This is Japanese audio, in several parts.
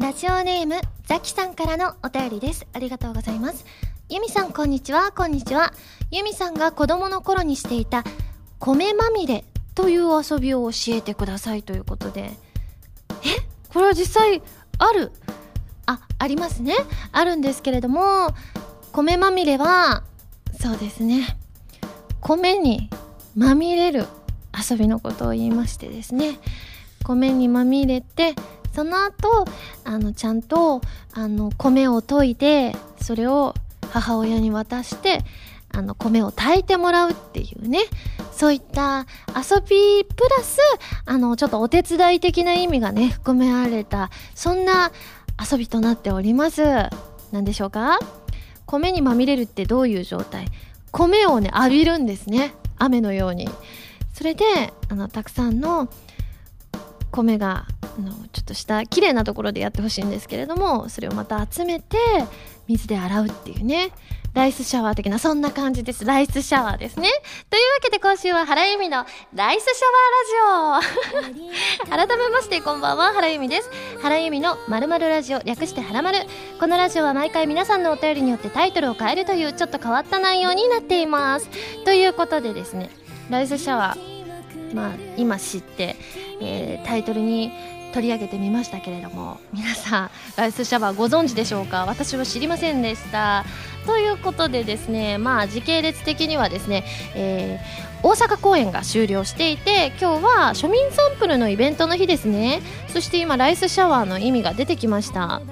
ラジオネームザキさんからのお便りです。ありがとうございます。ユミさんこんにちは。こんにちは。ユミさんが子供の頃にしていた米まみれという遊びを教えてくださいということで。え？これは実際ある？あありますね。あるんですけれども米まみれはそうですね。米にまみれる遊びのことを言いましてですね。米にまみれてその後あのちゃんとあの米を研いでそれを母親に渡してあの米を炊いてもらうっていうね。そういった遊びプラスあのちょっとお手伝い的な意味がね含められたそんな遊びとなっております。何でしょうか？米にまみれるってどういう状態？米をね浴びるんですね。雨のように。それであのたくさんの米があのちょっとした綺麗なところでやってほしいんですけれどもそれをまた集めて水で洗うっていうね。ライスシャワー的なそんな感じです。ライスシャワーですね。というわけで今週は原由美のライスシャワーラジオ。改めましてこんばんは原由美です。原由美のまるまるラジオ略してはらまるこのラジオは毎回皆さんのお便りによってタイトルを変えるというちょっと変わった内容になっています。ということでですねライスシャワーまあ今知って、えー、タイトルに取り上げてみましたけれども皆さんライスシャワーご存知でしょうか？私は知りませんでした。ということでですねまあ時系列的にはですね、えー、大阪公演が終了していて今日は庶民サンプルのイベントの日ですね。そして今ライスシャワーの意味が出てきました。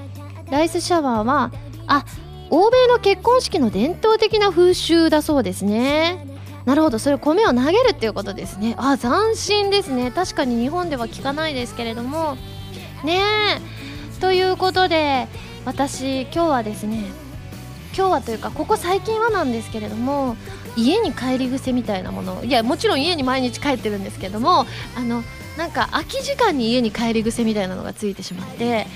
ライスシャワーはあ欧米の結婚式の伝統的な風習だそうですね。なるほど。それ米を投げるっていうことですね。あ斬新ですね。確かに日本では聞かないですけれども。ねえ。ということで私今日はですね今日はというかここ最近はなんですけれども家に帰り癖みたいなもの。いやもちろん家に毎日帰ってるんですけどもあのなんか空き時間に家に帰り癖みたいなのがついてしまって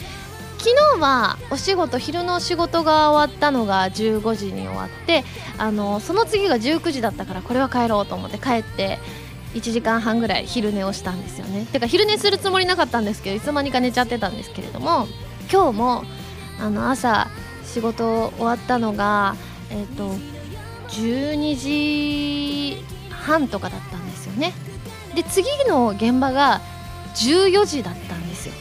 昨日はお仕事昼の仕事が終わったのが15時に終わってあのその次が19時だったからこれは帰ろうと思って帰って1時間半ぐらい昼寝をしたんですよね。てか昼寝するつもりなかったんですけどいつの間にか寝ちゃってたんですけれども今日もあの朝仕事終わったのがえっ、ー、と12時半とかだったんですよね。で次の現場が14時だったんですよ。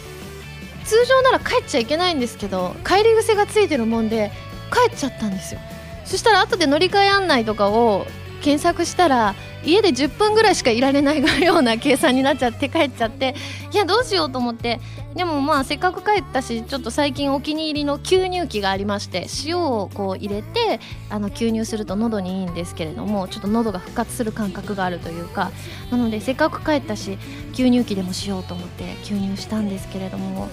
通常なら帰っちゃいけないんですけど帰り癖がついてるもんで帰っちゃったんですよ。そしたら後で乗り換え案内とかを検索したら家で10分ぐらいしかいられないような計算になっちゃって帰っちゃっていやどうしようと思って。でもまあせっかく帰ったしちょっと最近お気に入りの吸入器がありまして塩をこう入れてあの吸入すると喉にいいんですけれどもちょっと喉が復活する感覚があるというか。なのでせっかく帰ったし吸入器でもしようと思って吸入したんですけれども。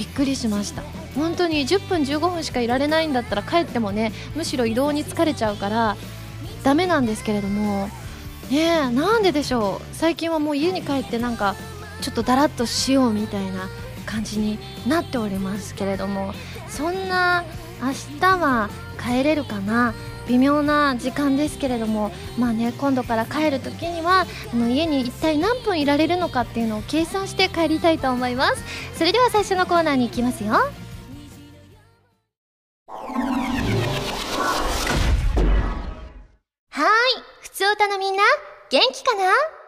びっくりしました。本当に10分15分しかいられないんだったら帰ってもねむしろ移動に疲れちゃうからダメなんですけれどもねなんででしょう。最近はもう家に帰ってなんかちょっとだらっとしようみたいな感じになっておりますけれどもそんな明日は帰れるかな微妙な時間ですけれどもまあね今度から帰るときにはあの家に一体何分いられるのかっていうのを計算して帰りたいと思います。それでは最初のコーナーに行きますよ。はい。ふつおたのみんな元気かな？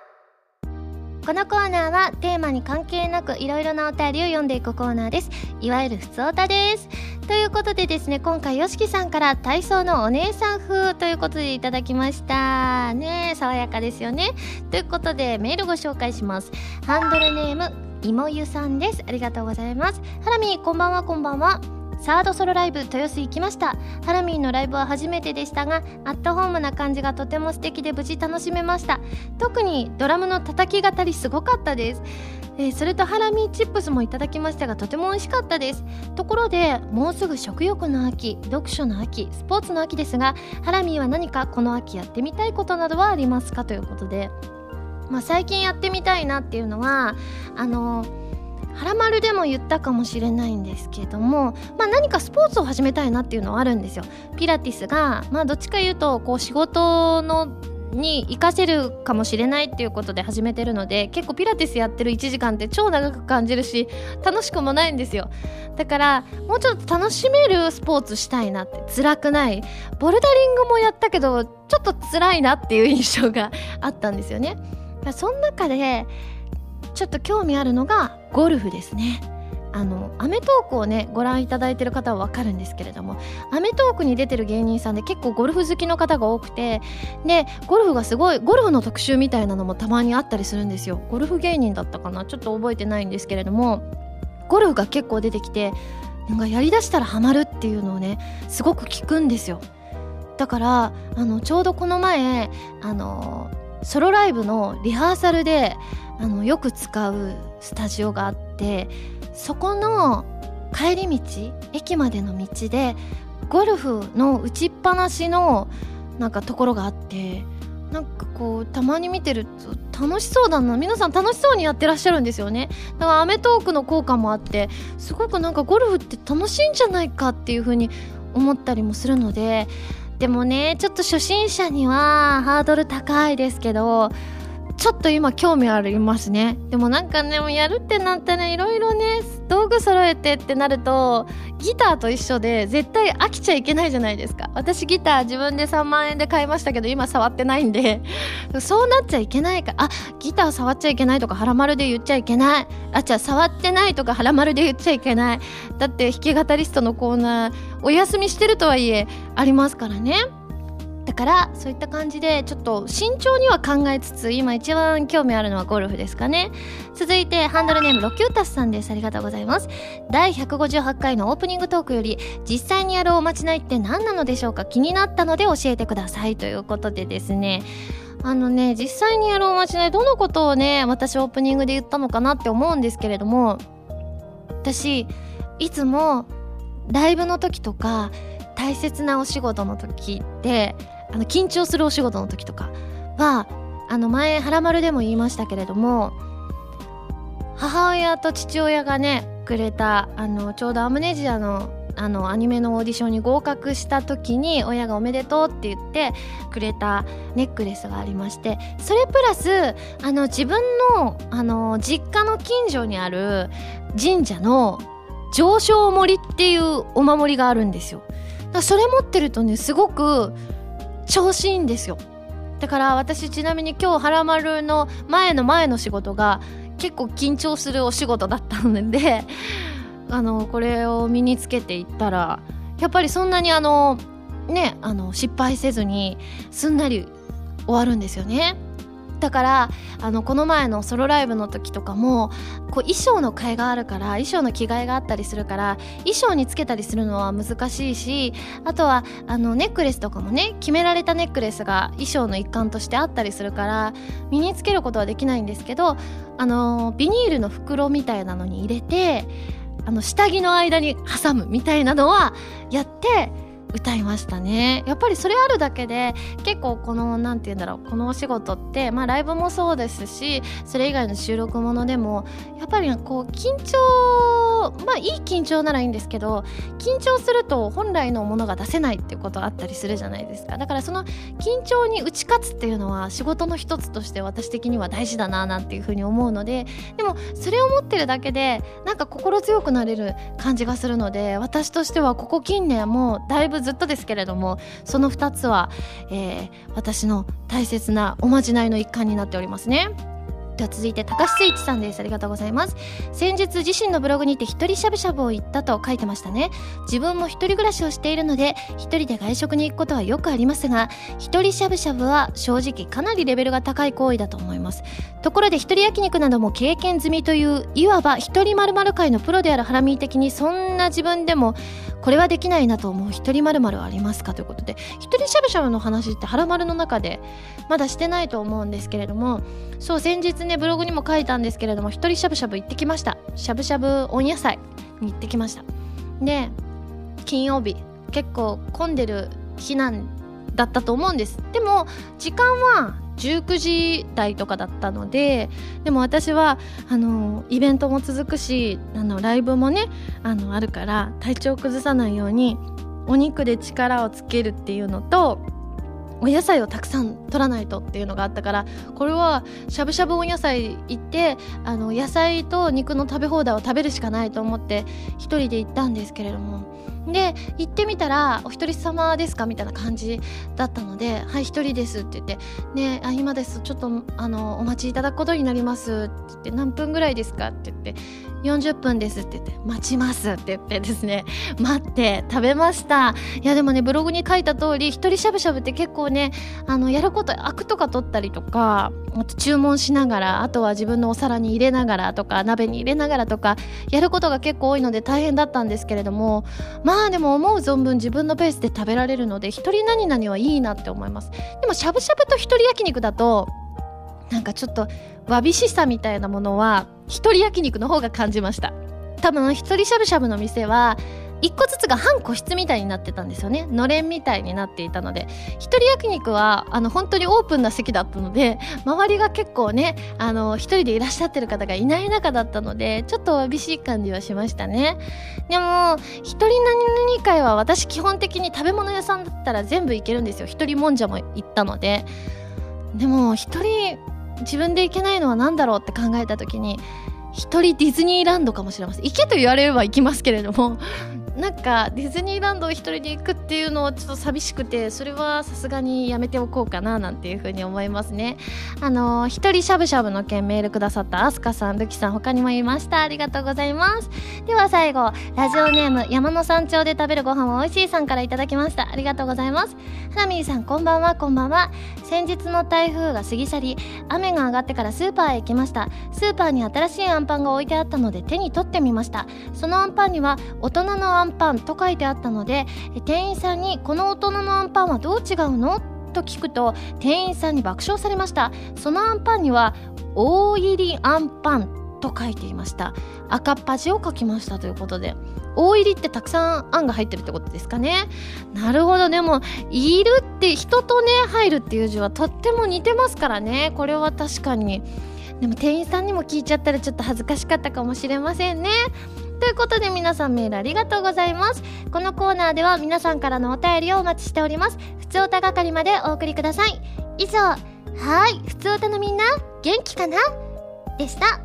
このコーナーはテーマに関係なくいろいろなお便りを読んでいくコーナーです。いわゆるふつおたです。ということでですね今回 YOSHIKI さんから体操のお姉さん風ということでいただきました。ね爽やかですよね。ということでメールご紹介します。ハンドルネームいもゆさんです。ありがとうございます。ハラミこんばんはこんばんは。サードソロライブ豊洲行きました。ハラミーのライブは初めてでしたがアットホームな感じがとても素敵で無事楽しめました。特にドラムの叩き語りすごかったです。えー、それとハラミーチップスもいただきましたがとても美味しかったです。ところでもうすぐ食欲の秋読書の秋スポーツの秋ですがハラミーは何かこの秋やってみたいことなどはありますか？ということで、まあ、最近やってみたいなっていうのはあのーはらまるでも言ったかもしれないんですけども、まあ、何かスポーツを始めたいなっていうのはあるんですよ。ピラティスが、まあ、どっちか言うとこう仕事のに活かせるかもしれないっていうことで始めてるので結構ピラティスやってる1時間って超長く感じるし楽しくもないんですよ。だからもうちょっと楽しめるスポーツしたいなって辛くない。ボルダリングもやったけどちょっと辛いなっていう印象があったんですよね。その中でちょっと興味あるのがゴルフですね。あの『アメトーク』をねご覧いただいてる方は分かるんですけれども『アメトーク』に出てる芸人さんで結構ゴルフ好きの方が多くてでゴルフがすごいゴルフの特集みたいなのもたまにあったりするんですよ。ゴルフ芸人だったかな？ちょっと覚えてないんですけれどもゴルフが結構出てきてなんかやりだしたらハマるっていうのをねすごく聞くんですよ。だからあのちょうどこの前あのソロライブのリハーサルであのよく使うスタジオがあってそこの帰り道駅までの道でゴルフの打ちっぱなしのなんかところがあってなんかこうたまに見てると楽しそうだな皆さん楽しそうにやってらっしゃるんですよね。だから『アメトーーク』の効果もあってすごくなんかゴルフって楽しいんじゃないかっていう風に思ったりもするのででもねちょっと初心者にはハードル高いですけどちょっと今興味ありますね。でもなんかね、もやるってなったらいろいろね、道具揃えてってなると、ギターと一緒で絶対飽きちゃいけないじゃないですか。私ギター自分で3万円で買いましたけど、今触ってないんで、そうなっちゃいけないか。あ、ギター触っちゃいけないとか、腹丸で言っちゃいけない。あ、じゃあ触ってないとか、腹丸で言っちゃいけない。だって弾き語リストのコーナー、お休みしてるとはいえ、ありますからね。だからそういった感じでちょっと慎重には考えつつ今一番興味あるのはゴルフですかね。続いてハンドルネームロキュータスさんです。ありがとうございます。第158回のオープニングトークより実際にやるおまじないって何なのでしょうか？気になったので教えてください。ということでですね。あのね実際にやるおまじないどのことをね私オープニングで言ったのかなって思うんですけれども私いつもライブの時とか大切なお仕事の時ってあの緊張するお仕事の時とかはあの前「はらまる」でも言いましたけれども母親と父親がねくれたあのちょうどアムネジアのあのアニメのオーディションに合格した時に親が「おめでとう」って言ってくれたネックレスがありましてそれプラスあの自分のあの実家の近所にある神社の上昇森っていうお守りがあるんですよ。それ持ってるとねすごく調子いいんですよだから私ちなみに今日「はらまる」の前の前の仕事が結構緊張するお仕事だったので あのこれを身につけていったらやっぱりそんなにあのねあの失敗せずにすんなり終わるんですよね。だからあのこの前のソロライブの時とかもこう衣装の替えがあるから衣装の着替えがあったりするから衣装につけたりするのは難しいしあとはあのネックレスとかもね決められたネックレスが衣装の一環としてあったりするから身につけることはできないんですけどあのビニールの袋みたいなのに入れてあの下着の間に挟むみたいなのはやって歌いましたね。やっぱりそれあるだけで結構この何て言うんだろうこのお仕事ってまあライブもそうですしそれ以外の収録ものでもやっぱりこう緊張まあいい緊張ならいいんですけど緊張すると本来のものが出せないっていうことあったりするじゃないですか。だからその緊張に打ち勝つっていうのは仕事の一つとして私的には大事だななんていうふうに思うのででもそれを持ってるだけでなんか心強くなれる感じがするので私としてはここ近年もだいぶずっとですけれどもその2つは、えー、私の大切なおまじないの一環になっておりますね。では続いて高須一さんです。ありがとうございます。先日自身のブログにて一人しゃぶしゃぶを行ったと書いてましたね。自分も一人暮らしをしているので一人で外食に行くことはよくありますが一人しゃぶしゃぶは正直かなりレベルが高い行為だと思います。ところで一人焼肉なども経験済みといういわば一人〇〇界のプロであるハラミー的にそんな自分でもこれはできないなと思う一人まるはありますかということで一人しゃぶしゃぶの話ってはらまるの中でまだしてないと思うんですけれどもそう先日ねブログにも書いたんですけれども一人しゃぶしゃぶ行ってきました。しゃぶしゃぶ温野菜に行ってきました。で金曜日結構混んでる日なんだったと思うんです。でも時間は19時台とかだったのででも私はあのイベントも続くしあのライブもねあのあるから体調を崩さないようにお肉で力をつけるっていうのとお野菜をたくさん取らないとっていうのがあったからこれはしゃぶしゃぶお野菜行ってあの野菜と肉の食べ放題を食べるしかないと思って一人で行ったんですけれどもで行ってみたら「お一人様ですか?」みたいな感じだったので「はい一人です」って言って「ねあ今ですちょっとあのお待ちいただくことになります」って言って「何分ぐらいですか?」って言って40分ですって言って待ちますって言ってですね待って食べましたいやでもねブログに書いた通り一人しゃぶしゃぶって結構ねあのやることアクとか取ったりとかあと注文しながらあとは自分のお皿に入れながらとか鍋に入れながらとかやることが結構多いので大変だったんですけれどもまあでも思う存分自分のペースで食べられるので一人何々はいいなって思います。でもしゃぶしゃぶと一人焼肉だとなんかちょっとわびしさみたいなものは一人焼肉の方が感じました。多分一人しゃぶしゃぶの店は1個ずつが半個室みたいになってたんですよね。のれんみたいになっていたので。一人焼肉はあの本当にオープンな席だったので周りが結構ねあの一人でいらっしゃってる方がいない中だったのでちょっとわびしい感じはしましたね。でも一人何々会は私基本的に食べ物屋さんだったら全部行けるんですよ。一人もんじゃも行ったので。でも一人自分で行けないのは何だろうって考えた時に一人ディズニーランドかもしれません。行けと言われれば行きますけれどもなんかディズニーランドを一人で行くっていうのはちょっと寂しくてそれはさすがにやめておこうかななんていうふうに思いますね。あの一人しゃぶしゃぶの件メールくださったアスカさんルキさん他にもいました。ありがとうございます。では最後ラジオネーム山の山頂で食べるご飯は美味しいさんからいただきました。ありがとうございます。ハラミーさんこんばんは。こんばんは。先日の台風が過ぎ去り雨が上がってからスーパーへ行きました。スーパーに新しいアンパンが置いてあったので手に取ってみました。そのアンパンには大人のアンパンと書いてあったので店員さんにこの大人のアンパンはどう違うの？と聞くと店員さんに爆笑されました。そのアンパンには大入りアンパンと書いていました。赤っ端を書きましたということで大入りってたくさんあんが入ってるってことですかねなるほどでもいるって人とね入るっていう字はとっても似てますからね。これは確かに。でも店員さんにも聞いちゃったらちょっと恥ずかしかったかもしれませんね。ということで皆さんメールありがとうございます。このコーナーでは皆さんからのお便りをお待ちしております。ふつおた係までお送りください。以上はい。ふつおたのみんな元気かな？でした。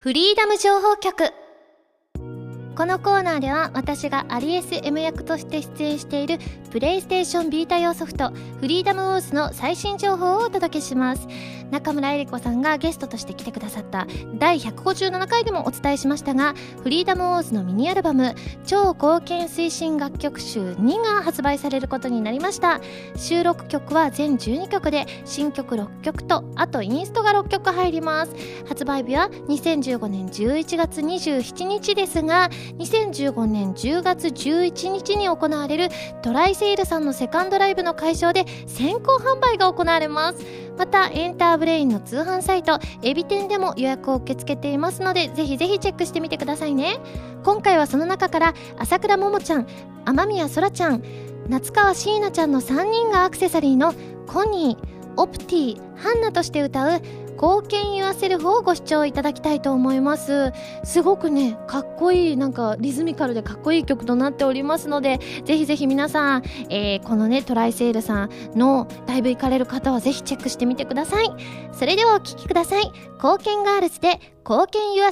フリーダム情報局。このコーナーでは私がアリエス M 役として出演しているプレイステーションビータ用ソフトフリーダムウォーズの最新情報をお届けします。中村えり子さんがゲストとして来てくださった第157回でもお伝えしましたがフリーダムウォーズのミニアルバム超貢献推進楽曲集2が発売されることになりました。収録曲は全12曲で新曲6曲とあとインストが6曲入ります。発売日は2015年11月27日ですが2015年10月11日に行われるトライセイルさんのセカンドライブの会場で先行販売が行われます。またエンターブレインの通販サイトエビ天でも予約を受け付けていますのでぜひぜひチェックしてみてくださいね。今回はその中から朝倉桃ちゃん雨宮そらちゃん夏川椎名ちゃんの3人がアクセサリーのコニーオプティハンナとして歌う貢献言わせる方をご視聴いただきたいと思います。すごくねかっこいいなんかリズミカルでかっこいい曲となっておりますのでぜひぜひ皆さん、えー、このねトライセールさんのライブ行かれる方はぜひチェックしてみてください。それではお聴きください。貢献ガールズで貢献ユ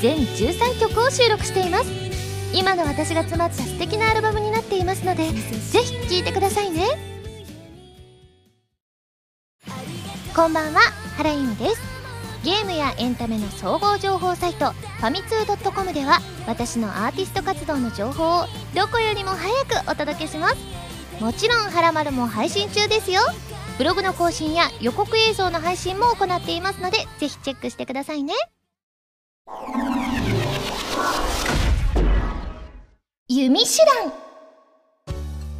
全13曲を収録しています。今の私が詰まった素敵なアルバムになっていますのでぜひ聴いてくださいね。こんばんは原由美です。ゲームやエンタメの総合情報サイトファミツー .com では私のアーティスト活動の情報をどこよりも早くお届けします。もちろん「はらまる」も配信中ですよ。ブログの更新や予告映像の配信も行っていますのでぜひチェックしてくださいね。弓手段。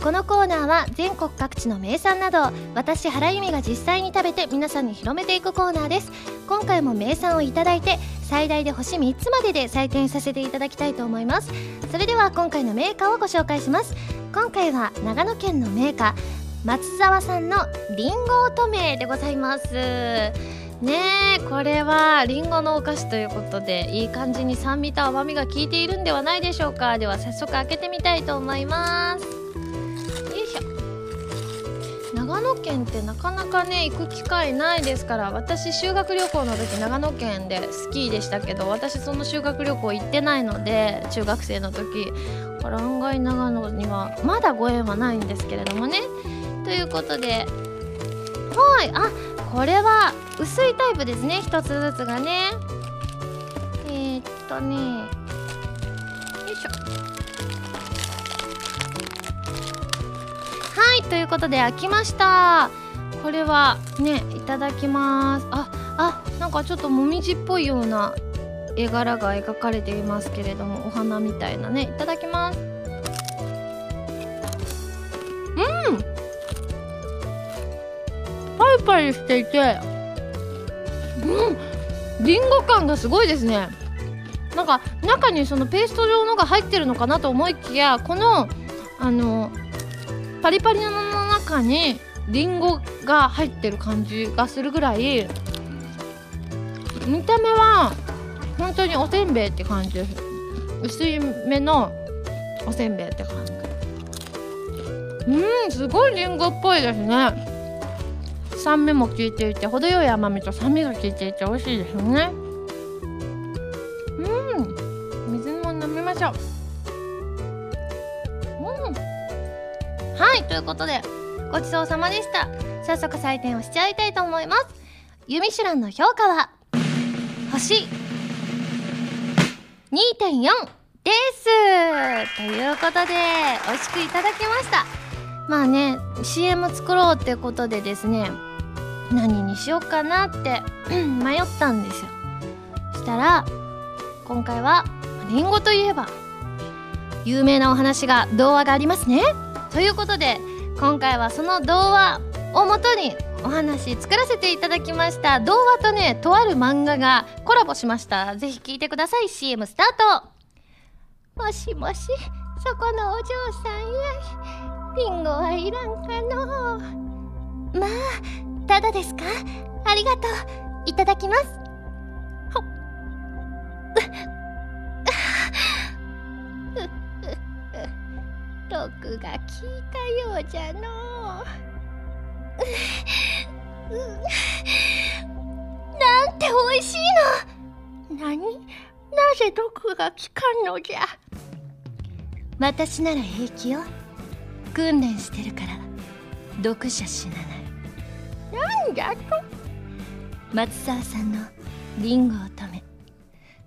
このコーナーは全国各地の名産など私原由美が実際に食べて皆さんに広めていくコーナーです。今回も名産をいただいて最大で星3つまでで採点させていただきたいと思います。それでは今回のメーカーをご紹介します。今回は長野県のメーカー松沢さんのりんご乙女でございます。ねえこれはりんごのお菓子ということでいい感じに酸味と甘みが効いているんではないでしょうか。では早速開けてみたいと思います。よいしょ。長野県ってなかなかね行く機会ないですから私修学旅行の時長野県でスキーでしたけど私その修学旅行行ってないので中学生の時から案外長野にはまだご縁はないんですけれどもね。ということではい。あこれは薄いタイプですね。一つずつがね。えー、っとね。よいしょ。はいということで開きました。これはねいただきます。ああなんかちょっともみじっぽいような絵柄が描かれていますけれどもお花みたいなね。いただきます。うん！リパリしていてうんりんご感がすごいですね。なんか中にそのペースト状のが入ってるのかなと思いきやこのあのパリパリの中にりんごが入ってる感じがするぐらい見た目は本当におせんべいって感じ。です薄いめのおせんべいって感じ。うんすごいりんごっぽいですね。酸味も効いていて程よい甘みと酸味が効いていて美味しいですよね。うん。水も飲みましょう。うん。はいということでごちそうさまでした。早速採点をしちゃいたいと思います。ユミシュランの評価は星。2.4です。ということで美味しくいただきました。まあね CM 作ろうってことでですね何にしようかなって 迷ったんですよ。したら今回はりんごといえば有名なお話が童話がありますね。ということで今回はその童話をもとにお話作らせていただきました童話とねとある漫画がコラボしました。ぜひ聞いてください。CM スタート。もしもしそこのお嬢さんやりんごはいらんかの。まあただですか？ありがとう。いただきます。ほ毒が効いたようじゃの。なんて美味しいの。何？なぜ毒が効かんのじゃ？私なら平気よ。訓練してるから。毒じゃ死なな。いなんだと松沢さんのリンゴ乙女。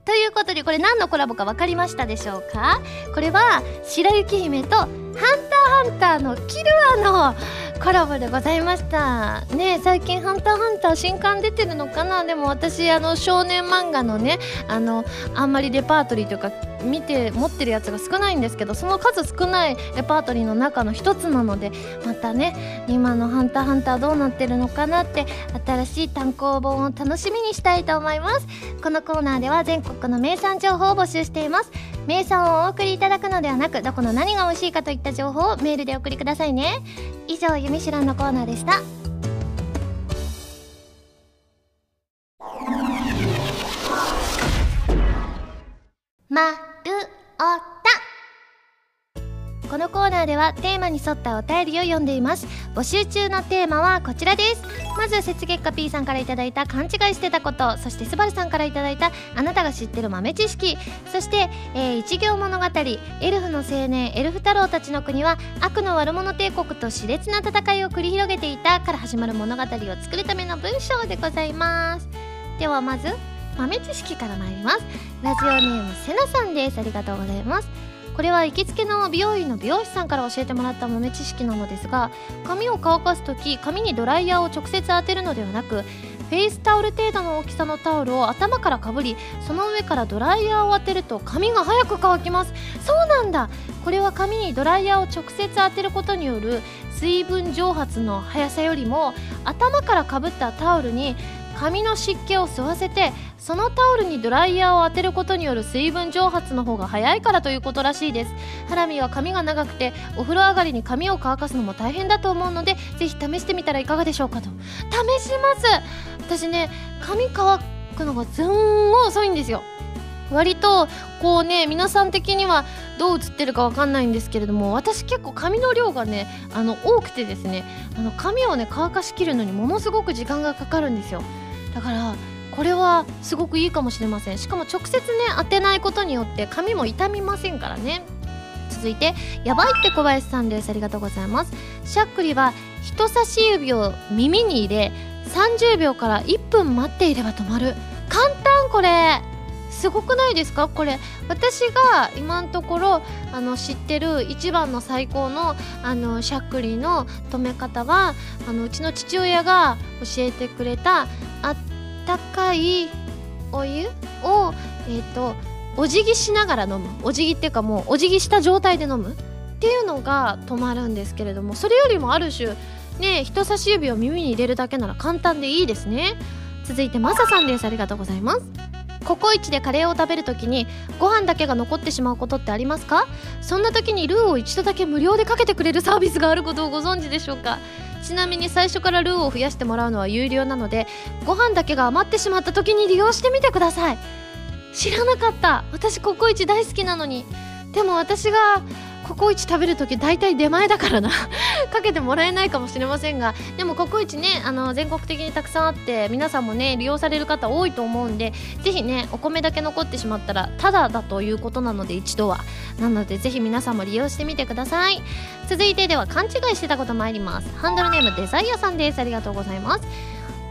ということでこれ何のコラボか分かりましたでしょうか？これは白雪姫とハンターハンターのキルアのコラボでございました。ね最近「ハンターハンター」新刊出てるのかな？でも私あの少年漫画のねあのあんまりレパートリーというか見て持ってるやつが少ないんですけどその数少ないレパートリーの中の一つなのでまたね今の「ハンターハンター」どうなってるのかなって新しい単行本を楽しみにしたいと思います。このコーナーでは全国の名産情報を募集しています。名産をお送りいただくのではなくどこの何が美味しいかといった情報をメールでお送りくださいね。以上「ゆみしらん」のコーナーでした。まるおたナーではテーマに沿ったお便りを読んでいます。募集中のテーマはこちらです。まず雪月花 P さんからいただいた勘違いしてたことそしてスバルさんからいただいたあなたが知ってる豆知識。そして、えー、一行物語エルフの青年エルフ太郎たちの国は悪の悪者帝国と熾烈な戦いを繰り広げていたから始まる物語を作るための文章でございます。ではまず豆知識から参ります。ラジオネームせなさんです。ありがとうございます。これは行きつけの美容院の美容師さんから教えてもらった豆知識なのですが髪を乾かす時髪にドライヤーを直接当てるのではなくフェイスタオル程度の大きさのタオルを頭からかぶりその上からドライヤーを当てると髪が早く乾きます。そうなんだ。これは髪にドライヤーを直接当てることによる水分蒸発の速さよりも頭からかぶったタオルに髪の湿気を吸わせてそのタオルにドライヤーを当てることによる水分蒸発の方が早いからということらしいです。ハラミは髪が長くてお風呂上がりに髪を乾かすのも大変だと思うのでぜひ試してみたらいかがでしょうかと。試します。私ね髪乾くのがずんご遅いんですよ。割とこうね皆さん的にはどう映ってるかわかんないんですけれども私結構髪の量がねあの多くてですねあの髪をね乾かしきるのにものすごく時間がかかるんですよ。だからこれはすごくいいかもしれません。しかも直接ね当てないことによって髪も傷みませんからね。続いてやばいって小林さんです。ありがとうございます。しゃっくりは人差し指を耳に入れ30秒から1分待っていれば止まる。簡単これ。すごくないですか？これ。私が今のところあの知ってる一番の最高のあのしゃっくりの止め方はあのうちの父親が教えてくれたあったかいお湯をえっ、ー、とお辞儀しながら飲む。お辞儀っていうかもうお辞儀した状態で飲む。っていうのが止まるんですけれどもそれよりもある種ね人差し指を耳に入れるだけなら簡単でいいですね。続いてマサさんです。ありがとうございます。ココイチでカレーを食べるときにご飯だけが残ってしまうことってありますか？そんな時にルーを一度だけ無料でかけてくれるサービスがあることをご存知でしょうか？ちなみに最初からルーを増やしてもらうのは有料なのでご飯だけが余ってしまった時に利用してみてください。知らなかった。私ココイチ大好きなのに。でも私がココイチ食べるとき大体出前だからな。かけてもらえないかもしれませんが。でもココイチねあの全国的にたくさんあって皆さんもね利用される方多いと思うんでぜひねお米だけ残ってしまったらただだということなので一度は。なのでぜひ皆さんも利用してみてください。続いてでは勘違いしてたこと参ります。ハンドルネームデザイアさんです。ありがとうございます。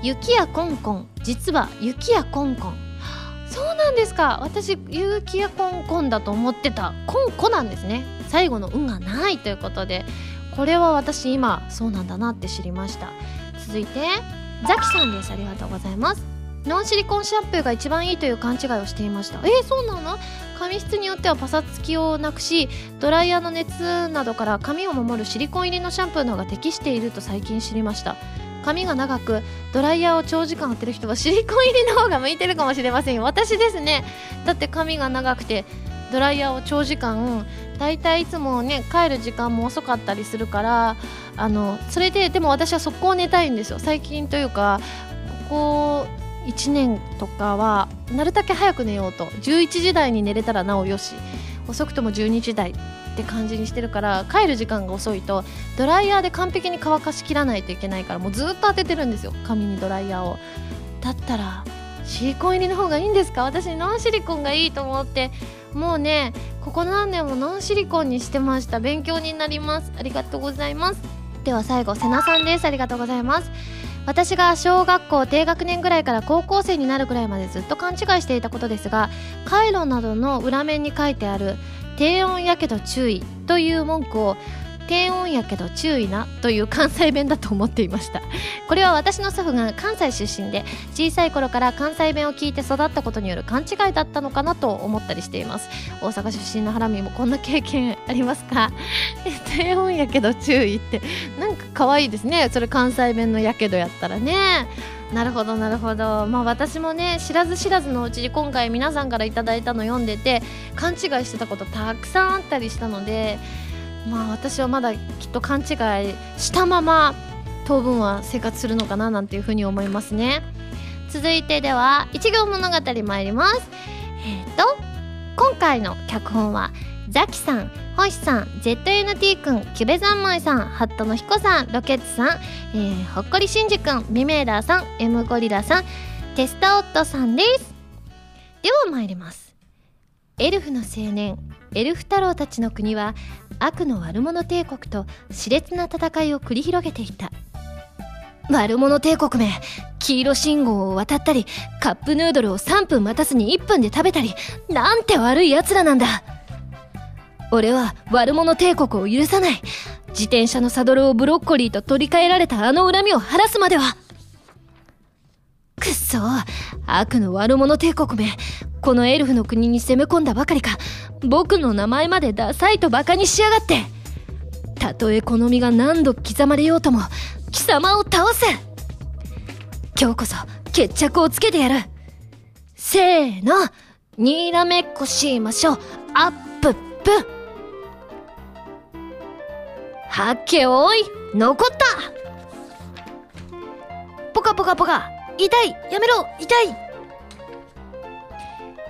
雪やコンコン。実は雪やコンコン。そうなんですか。私雪やコンコンだと思ってた。コンコなんですね。最後の「運がないということで。これは私今そうなんだなって知りました。続いてザキさんです。ありがとうございます。ノンシリコンシャンプーが一番いいという勘違いをしていました。えー、そうなの？髪質によってはパサつきをなくしドライヤーの熱などから髪を守るシリコン入りのシャンプーの方が適していると最近知りました。髪が長くドライヤーを長時間当てる人はシリコン入りの方が向いてるかもしれませんよ。私ですね。だって髪が長くてドライヤーを長時間だいたいいつもね帰る時間も遅かったりするからあのそれででも私は速攻寝たいんですよ。最近というかここ1年とかはなるだけ早く寝ようと。11時台に寝れたらなおよし。遅くとも12時台。って感じにしてるから帰る時間が遅いとドライヤーで完璧に乾かしきらないといけないからもうずっと当ててるんですよ。髪にドライヤーを。だったらシリコン入りの方がいいんですか？私ノンシリコンがいいと思って。もうねここ何年もノンシリコンにしてました。勉強になります。ありがとうございます。では最後瀬名さんです。ありがとうございます。私が小学校低学年ぐらいから高校生になるぐらいまでずっと勘違いしていたことですがカイロなどの裏面に書いてある低温やけど注意という文句を低温やけど注意なという関西弁だと思っていました。これは私の祖父が関西出身で小さい頃から関西弁を聞いて育ったことによる勘違いだったのかなと思ったりしています。大阪出身のハラミもこんな経験ありますか？低温やけど注意ってなんか可愛いですね。それ関西弁のやけどやったらね。なるほどなるほど。まあ私もね知らず知らずのうちに今回皆さんから頂いたの読んでて勘違いしてたことたくさんあったりしたのでまあ私はまだきっと勘違いしたまま当分は生活するのかななんていうふうに思いますね。続いてでは一行物語参ります。えっ、ー、と今回の脚本はザキさん星さん ZNT くんキュベザンマイさんハットの彦さんロケッツさん、えー、ほっこりしんじくんビメーダーさん M ゴリラさんテスタオットさんです。では参ります。エルフの青年エルフ太郎たちの国は悪の悪者帝国と熾烈な戦いを繰り広げていた。悪者帝国め黄色信号を渡ったりカップヌードルを3分待たずに1分で食べたりなんて悪い奴らなんだ。俺は悪者帝国を許さない。自転車のサドルをブロッコリーと取り替えられたあの恨みを晴らすまでは。くっそ悪の悪者帝国め。このエルフの国に攻め込んだばかりか。僕の名前までダサいとバカにしやがって。たとえ好みが何度刻まれようとも貴様を倒す今日こそ決着をつけてやる。せーの。にらめっこしましょう。アップップ。はっけおい残った。ポカポカポカ。痛い。やめろ。痛い。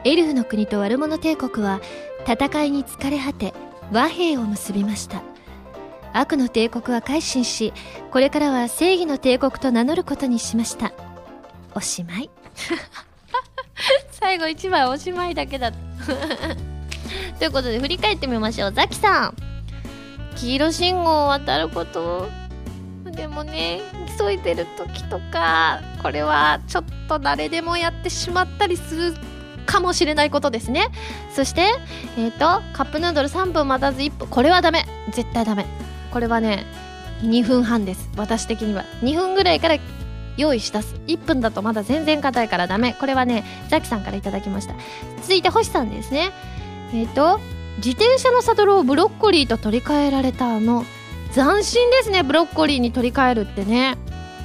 エルフの国と悪者帝国は戦いに疲れ果て和平を結びました。悪の帝国は改心しこれからは正義の帝国と名乗ることにしました。おしまい。最後1枚おしまいだけだ ということで振り返ってみましょう。ザキさん。黄色信号を渡ること。でもね急いでる時とかこれはちょっと誰でもやってしまったりするかもしれないことですね。そしてえっ、ー、とカップヌードル3分待たず1分。これはダメ。絶対ダメ。これはね2分半です。私的には。2分ぐらいから用意し出す。1分だとまだ全然硬いからダメ。これはねザキさんから頂きました。続いて星さんですね。えっ、ー、と自転車のサドルをブロッコリーと取り替えられたあの斬新ですねブロッコリーに取り替えるってね。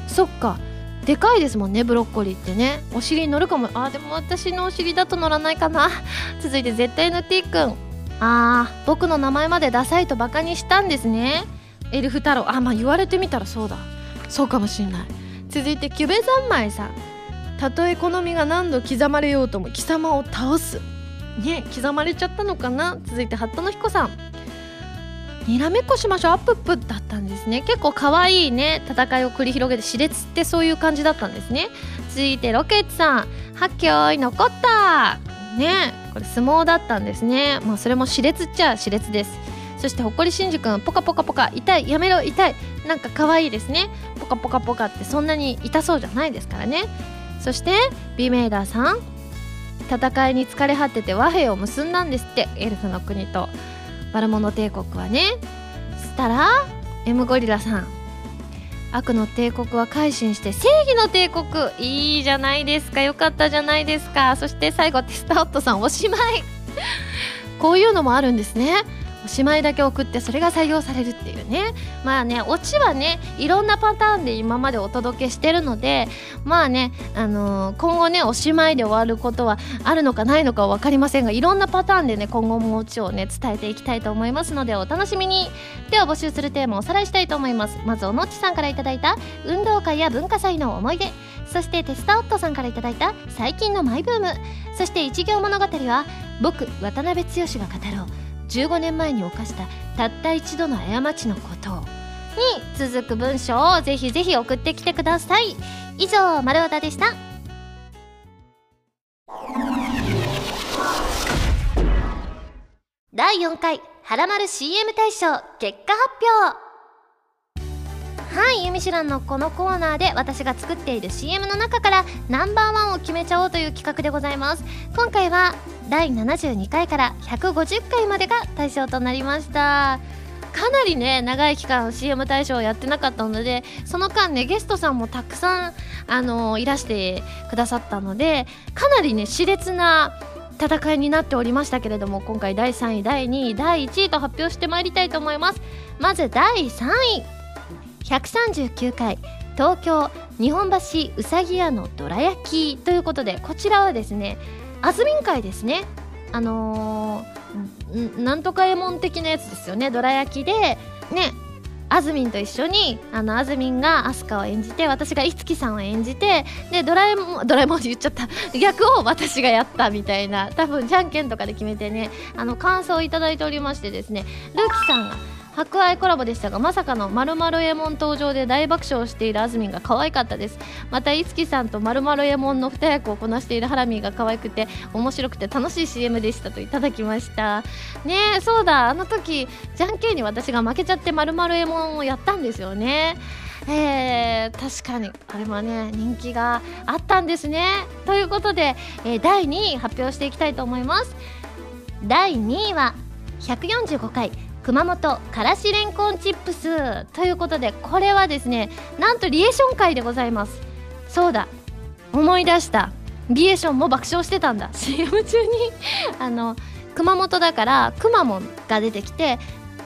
そっかでかいですもんねブロッコリーってね。お尻に乗るかも。あでも私のお尻だと乗らないかな。続いて絶対の T くんあー僕の名前までダサいとバカにしたんですね。エルフ太郎。あまあ言われてみたらそうだ。そうかもしんない。続いてキュベ三昧さん。たとえ好みが何度刻まれようとも貴様を倒す。ね刻まれちゃったのかな？続いてハットの彦さん。にらめっこしましょう。アップップだったんですね。結構可愛いいね戦いを繰り広げて熾烈ってそういう感じだったんですね。続いてロケッツさん。はっきょい残った。ねこれ相撲だったんですね。まあそれも熾烈っちゃ熾烈です。そしてほっこりしんじくん。ポカポカポカ。痛いやめろ痛い。なんか可愛いですね。ポカポカポカってそんなに痛そうじゃないですからね。そしてビメーダーさん。戦いに疲れ果てて和平を結んだんですってエルフの国と。バルモノ帝国はね。そしたらエムゴリラさん。悪の帝国は改心して正義の帝国。いいじゃないですか。よかったじゃないですか。そして最後テスタオットさんおしまい。こういうのもあるんですね。おしまいだけ送ってそれが採用されるっていうね。まあねオチはねいろんなパターンで今までお届けしてるのでまあね、あのー、今後ねおしまいで終わることはあるのかないのかは分かりませんがいろんなパターンでね今後もオチをね伝えていきたいと思いますのでお楽しみに。では募集するテーマをおさらいしたいと思います。まずおのっちさんから頂いた運動会や文化祭の思い出。そしてテスタオットさんから頂いた最近のマイブーム。そして一行物語は僕渡辺剛が語ろう。15年前に犯したたった一度の過ちのことに続く文章をぜひぜひ送ってきてください。以上丸和田でした。第4回はらまる CM 大賞結果発表。はい「ゆみしらん」のこのコーナーで私が作っている CM の中からナンバーワンを決めちゃおうという企画でございます。今回は第72回から150回までが対象となりました。かなりね長い期間 CM 大賞をやってなかったのでその間ねゲストさんもたくさんあのいらしてくださったのでかなりね熾烈な戦いになっておりましたけれども今回第3位第2位第1位と発表してまいりたいと思います。まず第3位。139回東京日本橋うさぎ屋のどら焼き。ということでこちらはですねあずみん会ですね。あのー、なんとかえもん的なやつですよね。どら焼きでねあずみんと一緒にあのあずみんがアスカを演じて私がいつきさんを演じてでドラえもんドラえもん言っちゃった。逆を私がやったみたいな多分じゃんけんとかで決めてねあの感想をいただいておりましてですねルーキさんが博愛コラボでしたがまさかのまるまるえもん登場で大爆笑しているあずみんが可愛かったです。またいつきさんとまるまるえもんの2役をこなしているハラミーが可愛くて面白くて楽しい CM でしたといただきました。ねえそうだ。あの時じゃんけんに私が負けちゃってまるまるえもんをやったんですよね。えー、確かに。あれはね人気があったんですね。ということで、えー、第2位発表していきたいと思います。第2位は145回熊本からしれんこんチップスということでこれはですねなんとリエーション会でございます。そうだ。思い出した。リエーションも爆笑してたんだ。CM 中に。あの熊本だからくまモンが出てきて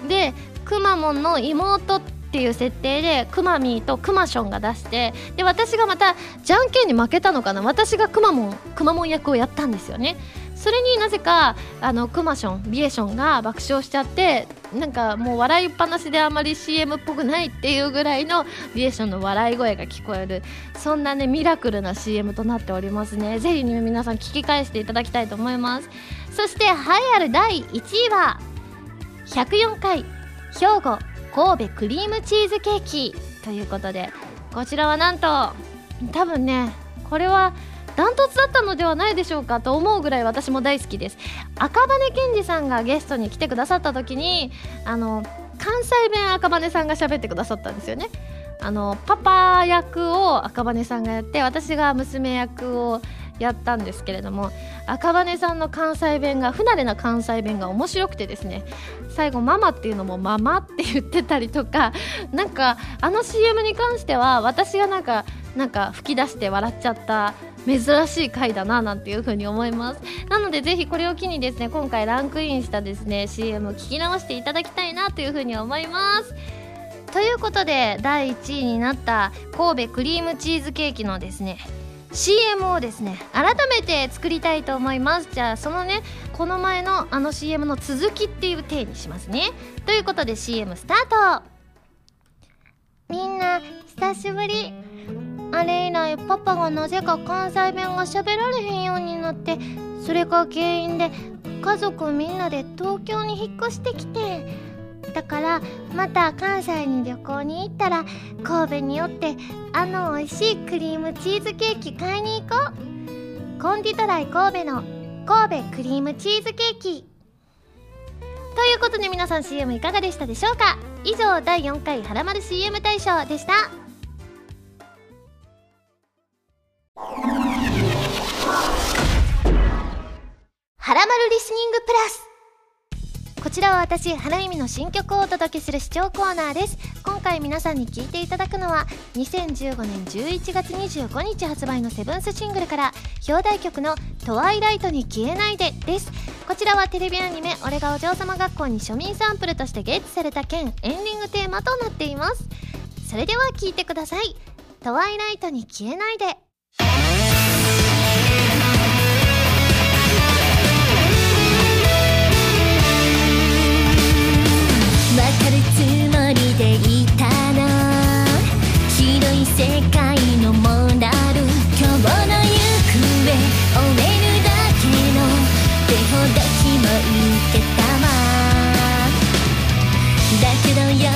でくまモンの妹っていう設定でくまみーとくまションが出してで私がまたじゃんけんに負けたのかな。私がくまモンくまモン役をやったんですよね。それになぜかあのクマションビエションが爆笑しちゃってなんかもう笑いっぱなしであまり CM っぽくないっていうぐらいのビエションの笑い声が聞こえるそんなねミラクルな CM となっておりますね。ぜひ、ね、皆さん聞き返していただきたいと思います。そして栄えある第1位は104回兵庫神戸クリームチーズケーキということでこちらはなんと多分ねこれはダントツだったのではないでしょうかと思うぐらい私も大好きです。赤羽健二さんがゲストに来てくださった時にあの関西弁赤羽さんが喋ってくださったんですよね。あのパパ役を赤羽さんがやって私が娘役をやったんですけれども赤羽さんの関西弁が不慣れな関西弁が面白くてですね最後「ママ」っていうのも「ママ」って言ってたりとか なんかあの CM に関しては私がなんかなんか吹き出して笑っちゃった珍しい回だななんていう風に思います。なのでぜひこれを機にですね今回ランクインしたですね CM を聞き直していただきたいなという風に思います。ということで第1位になった神戸クリームチーズケーキのですね CM をですね改めて作りたいと思います。じゃあそのねこの前のあの CM の続きっていう体にしますね。ということで CM スタート。みんな久しぶり。あれ以来パパがなぜか関西弁が喋られへんようになってそれが原因で家族みんなで東京に引っ越してきてだからまた関西に旅行に行ったら神戸に寄ってあの美味しいクリームチーズケーキ買いに行こう。コンディトライ神戸の神戸クリームチーズケーキ。ということで皆さん CM いかがでしたでしょうか？以上第4回はらまる CM 大賞でした。はらまるリスニングプラス。こちらは私原由美の新曲をお届けする視聴コーナーです。今回皆さんに聴いていただくのは2015年11月25日発売のセブンスシングルから表題曲の「トワイライトに消えないで」です。こちらはテレビアニメ「俺がお嬢様学校」に庶民サンプルとしてゲットされた件エンディングテーマとなっています。それでは聴いてください「トワイライトに消えないで」かるつもりでいたの。広い世界のモラル今日の行方終えるだけの。手ほどきも受けたわだけど予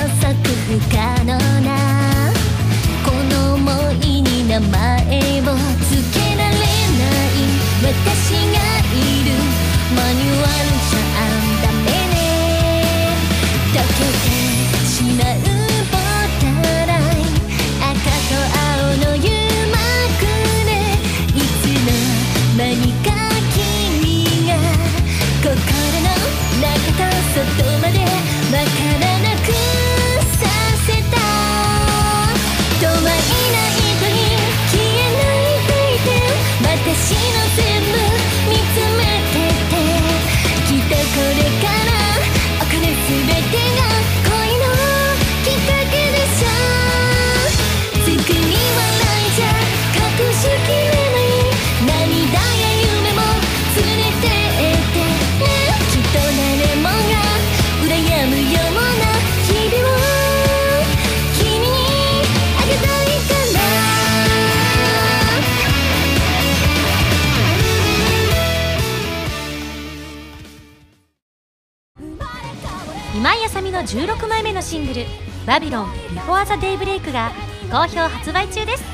のシングル「バビロン before the daybreak が好評発売中です。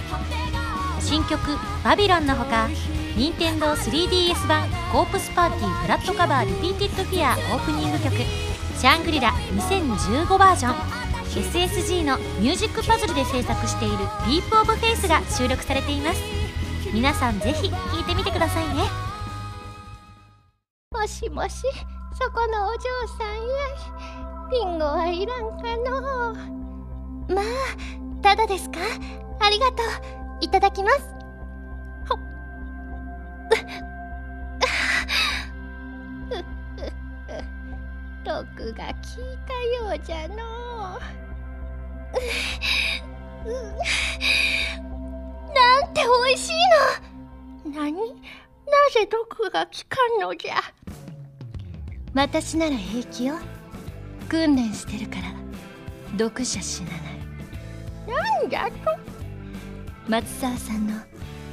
新曲「バビロンのほか任天堂 3DS 版「コープスパーティー Blood Covered Repeated Fear」オープニング曲「シャングリラ2015バージョン」SSG のミュージックパズルで制作している「 Deep of Faith が収録されています。皆さんぜひ聴いてみてくださいね。もしもしそこのお嬢さんや。リンゴはいらんかのまあただですか？ありがとう。いただきます。ほっ。毒が効いたようじゃのなんて美味しいの。何？なぜ毒が効かんのじゃ？私なら平気よ。訓練してるから。毒じゃ死なない。なんじゃと松沢さんの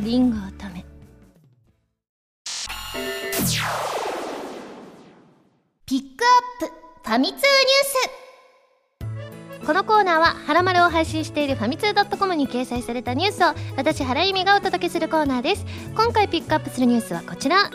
リンゴを止め。ピックアップファミ通ニュース。このコーナーは「はらまる」を配信しているファミツー .com に掲載されたニュースを私原由美がお届けするコーナーです。今回ピックアップするニュースはこちら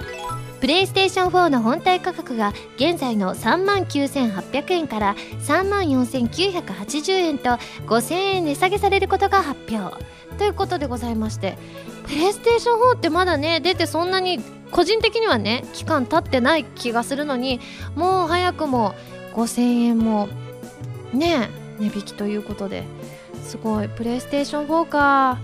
プレイステーション4の本体価格が現在の3万9800円から3万4980円と5000円値下げされることが発表。ということでございましてプレイステーション4ってまだね出てそんなに個人的にはね期間経ってない気がするのにもう早くも5000円もね値引きということですごい。プレイステーション4か。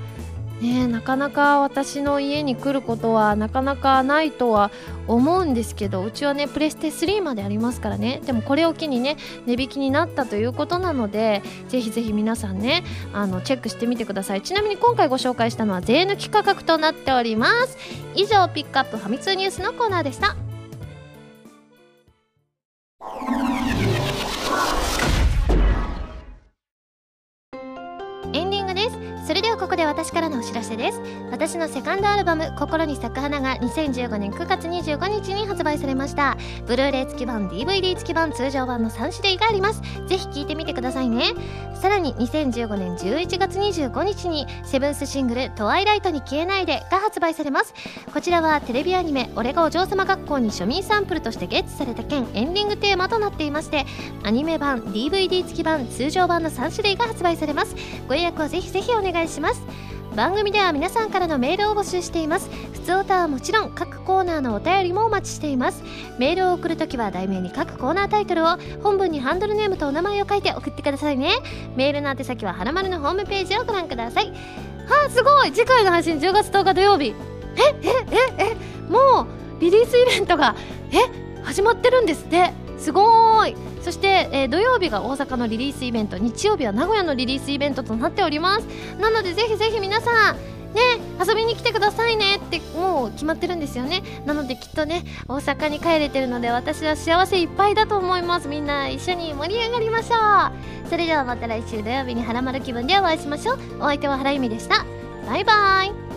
ねなかなか私の家に来ることはなかなかないとは思うんですけどうちはねプレステ3までありますからね。でもこれを機にね値引きになったということなのでぜひぜひ皆さんねあのチェックしてみてください。ちなみに今回ご紹介したのは税抜き価格となっております。以上ピックアップファミ通ニュースのコーナーでした。エンディングです。それでここで私からのお知らせです。私のセカンドアルバム「心に咲く花」が2015年9月25日に発売されました。ブルーレイ付き版 DVD 付き版通常版の3種類があります。ぜひ聴いてみてくださいね。さらに2015年11月25日にセブンスシングル「トワイライトに消えないで」が発売されます。こちらはテレビアニメ「俺がお嬢様学校」に庶民サンプルとしてゲッツされた件エンディングテーマとなっていましてアニメ版 DVD 付き版通常版の3種類が発売されます。ご予約をぜひぜひお願いします。ます。番組では皆さんからのメールを募集しています。普通歌はもちろん各コーナーのお便りもお待ちしています。メールを送るときは題名に各コーナータイトルを本文にハンドルネームとお名前を書いて送ってくださいね。メールの宛先ははらまるのホームページをご覧ください。はあすごい。次回の配信10月10日土曜日。ええええもうリリースイベントがえ始まってるんですって。すごい。そして、えー土曜日が大阪のリリースイベント日曜日は名古屋のリリースイベントとなっております。なのでぜひぜひ皆さんね遊びに来てくださいねってもう決まってるんですよね。なのできっとね大阪に帰れてるので私は幸せいっぱいだと思います。みんな一緒に盛り上がりましょう。それではまた来週土曜日にハラマル気分でお会いしましょう。お相手は原由美でした。バイバイ。